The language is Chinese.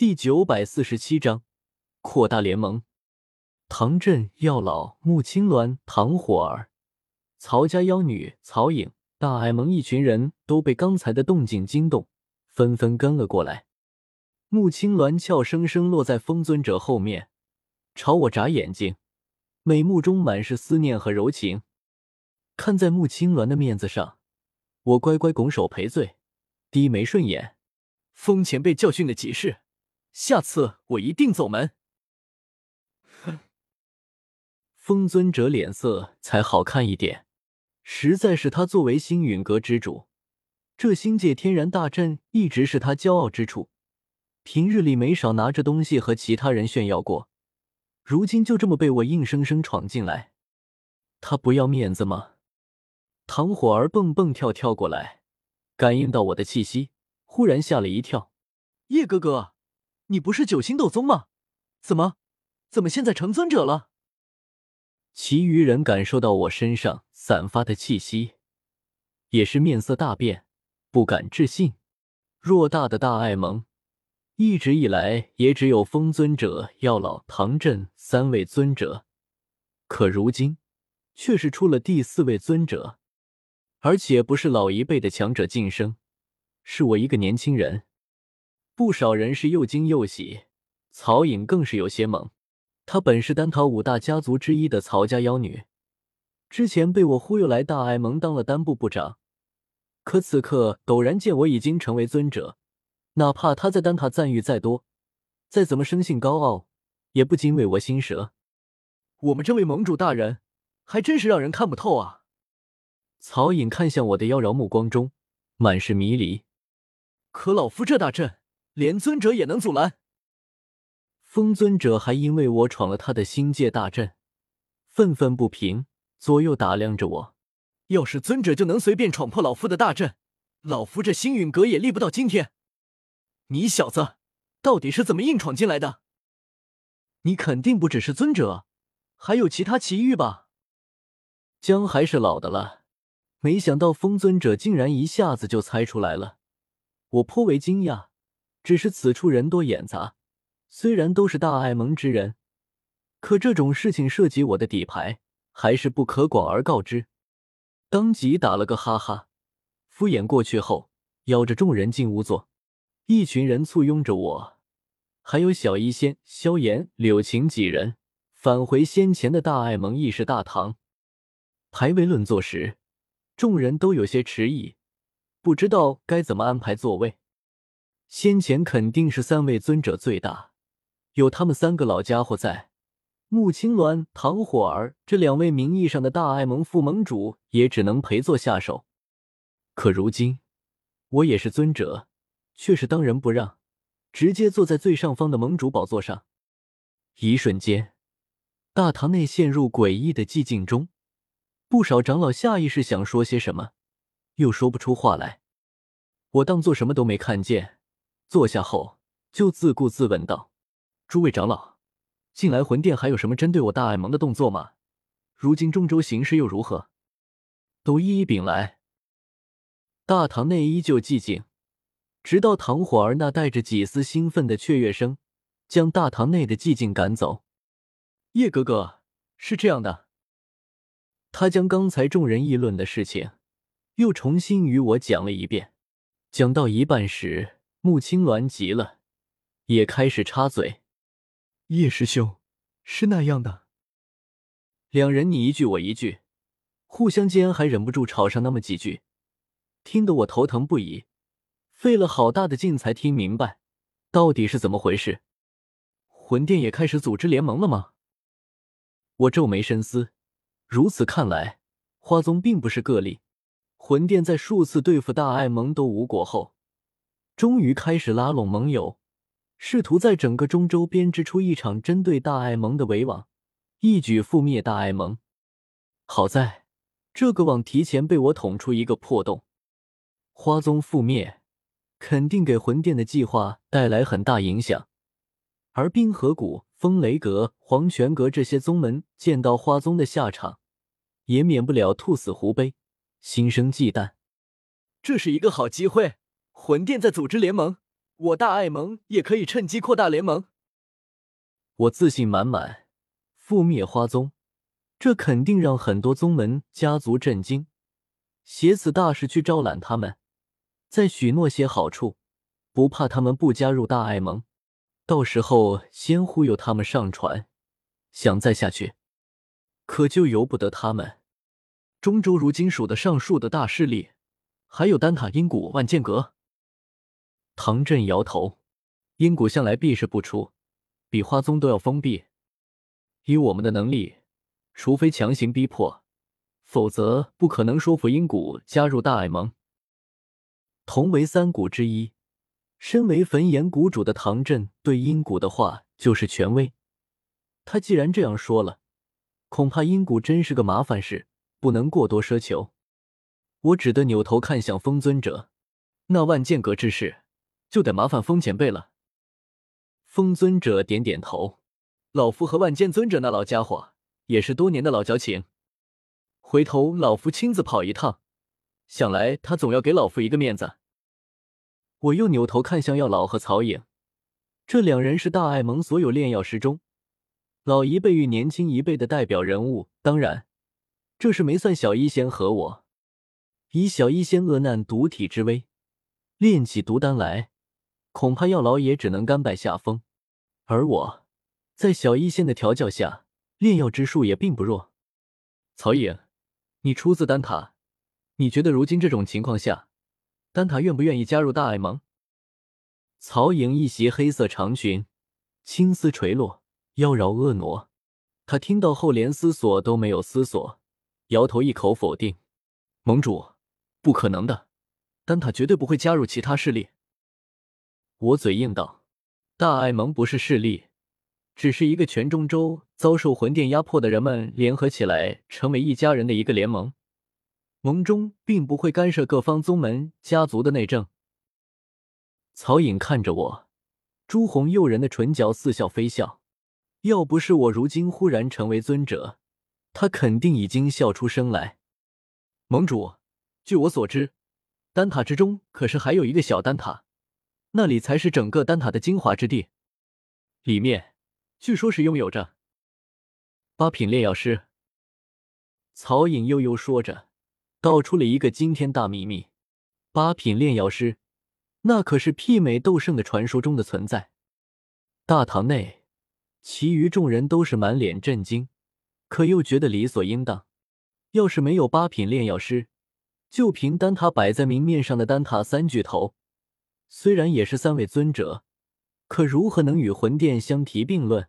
第九百四十七章扩大联盟。唐镇、药老、穆青鸾、唐火儿、曹家妖女、曹颖、大爱盟一群人都被刚才的动静惊动，纷纷跟了过来。穆青鸾俏生生落在风尊者后面，朝我眨眼睛，美目中满是思念和柔情。看在穆青鸾的面子上，我乖乖拱手赔罪，低眉顺眼。风前辈教训的极是，下次我一定走门。哼，风尊者脸色才好看一点，实在是他作为星陨阁之主，这星界天然大阵一直是他骄傲之处。平日里没少拿着东西和其他人炫耀过，如今就这么被我硬生生闯进来，他不要面子吗？唐火儿蹦蹦跳跳过来，感应到我的气息，忽然吓了一跳。叶哥哥，你不是九星斗宗吗？怎么，怎么现在成尊者了？其余人感受到我身上散发的气息，也是面色大变，不敢置信。偌大的大爱盟。一直以来，也只有风尊者、药老、唐镇三位尊者，可如今却是出了第四位尊者，而且不是老一辈的强者晋升，是我一个年轻人。不少人是又惊又喜，曹颖更是有些懵。她本是丹桃五大家族之一的曹家妖女，之前被我忽悠来大爱盟当了丹部部长，可此刻陡然见我已经成为尊者。哪怕他在丹塔赞誉再多，再怎么生性高傲，也不禁为我心折。我们这位盟主大人，还真是让人看不透啊！曹颖看向我的妖娆目光中满是迷离。可老夫这大阵，连尊者也能阻拦。风尊者还因为我闯了他的星界大阵，愤愤不平，左右打量着我。要是尊者就能随便闯破老夫的大阵，老夫这星陨阁也立不到今天。你小子到底是怎么硬闯进来的？你肯定不只是尊者，还有其他奇遇吧？姜还是老的了，没想到风尊者竟然一下子就猜出来了，我颇为惊讶。只是此处人多眼杂，虽然都是大爱盟之人，可这种事情涉及我的底牌，还是不可广而告之。当即打了个哈哈，敷衍过去后，邀着众人进屋坐。一群人簇拥着我，还有小医仙、萧炎、柳晴几人返回先前的大爱盟议事大堂。排位论座时，众人都有些迟疑，不知道该怎么安排座位。先前肯定是三位尊者最大，有他们三个老家伙在，穆青鸾、唐火儿这两位名义上的大爱盟副盟主也只能陪坐下手。可如今，我也是尊者。却是当仁不让，直接坐在最上方的盟主宝座上。一瞬间，大堂内陷入诡异的寂静中。不少长老下意识想说些什么，又说不出话来。我当做什么都没看见。坐下后，就自顾自问道：“诸位长老，近来魂殿还有什么针对我大爱盟的动作吗？如今中州形势又如何？都一一禀来。”大堂内依旧寂静。直到唐火儿那带着几丝兴奋的雀跃声，将大堂内的寂静赶走。叶哥哥是这样的，他将刚才众人议论的事情又重新与我讲了一遍。讲到一半时，穆青鸾急了，也开始插嘴：“叶师兄是那样的。”两人你一句我一句，互相间还忍不住吵上那么几句，听得我头疼不已。费了好大的劲才听明白，到底是怎么回事？魂殿也开始组织联盟了吗？我皱眉深思，如此看来，花宗并不是个例。魂殿在数次对付大爱盟都无果后，终于开始拉拢盟友，试图在整个中州编织出一场针对大爱盟的围网，一举覆灭大爱盟。好在这个网提前被我捅出一个破洞，花宗覆灭。肯定给魂殿的计划带来很大影响，而冰河谷、风雷阁、黄泉阁这些宗门见到花宗的下场，也免不了兔死狐悲，心生忌惮。这是一个好机会，魂殿在组织联盟，我大爱盟也可以趁机扩大联盟。我自信满满，覆灭花宗，这肯定让很多宗门家族震惊。携此大事去招揽他们，再许诺些好处，不怕他们不加入大爱盟。到时候先忽悠他们上船，想再下去，可就由不得他们。中州如今数得上数的大势力，还有丹塔阴谷万剑阁。唐振摇头，阴谷向来闭是不出，比花宗都要封闭。以我们的能力，除非强行逼迫，否则不可能说服阴谷加入大爱盟。同为三谷之一。身为焚炎谷主的唐振对阴谷的话就是权威。他既然这样说了，恐怕阴谷真是个麻烦事，不能过多奢求。我只得扭头看向风尊者，那万剑阁之事就得麻烦风前辈了。风尊者点点头，老夫和万剑尊者那老家伙也是多年的老交情，回头老夫亲自跑一趟，想来他总要给老夫一个面子。我又扭头看向药老和曹颖，这两人是大爱盟所有炼药师中老一辈与年轻一辈的代表人物。当然，这是没算小医仙和我。以小医仙恶难毒体之威，炼起毒丹来，恐怕药老也只能甘拜下风。而我，在小医仙的调教下，炼药之术也并不弱。曹颖，你出自丹塔，你觉得如今这种情况下？丹塔愿不愿意加入大爱盟？曹颖一袭黑色长裙，青丝垂落，妖娆婀娜。他听到后连思索都没有思索，摇头一口否定：“盟主，不可能的，丹塔绝对不会加入其他势力。”我嘴硬道：“大爱盟不是势力，只是一个全中州遭受魂殿压迫的人们联合起来成为一家人的一个联盟。”盟中并不会干涉各方宗门家族的内政。曹颖看着我，朱红诱人的唇角似笑非笑。要不是我如今忽然成为尊者，他肯定已经笑出声来。盟主，据我所知，丹塔之中可是还有一个小丹塔，那里才是整个丹塔的精华之地，里面据说是拥有着八品炼药师。曹颖悠悠说着。道出了一个惊天大秘密：八品炼药师，那可是媲美斗圣的传说中的存在。大堂内，其余众人都是满脸震惊，可又觉得理所应当。要是没有八品炼药师，就凭丹塔摆在明面上的丹塔三巨头，虽然也是三位尊者，可如何能与魂殿相提并论？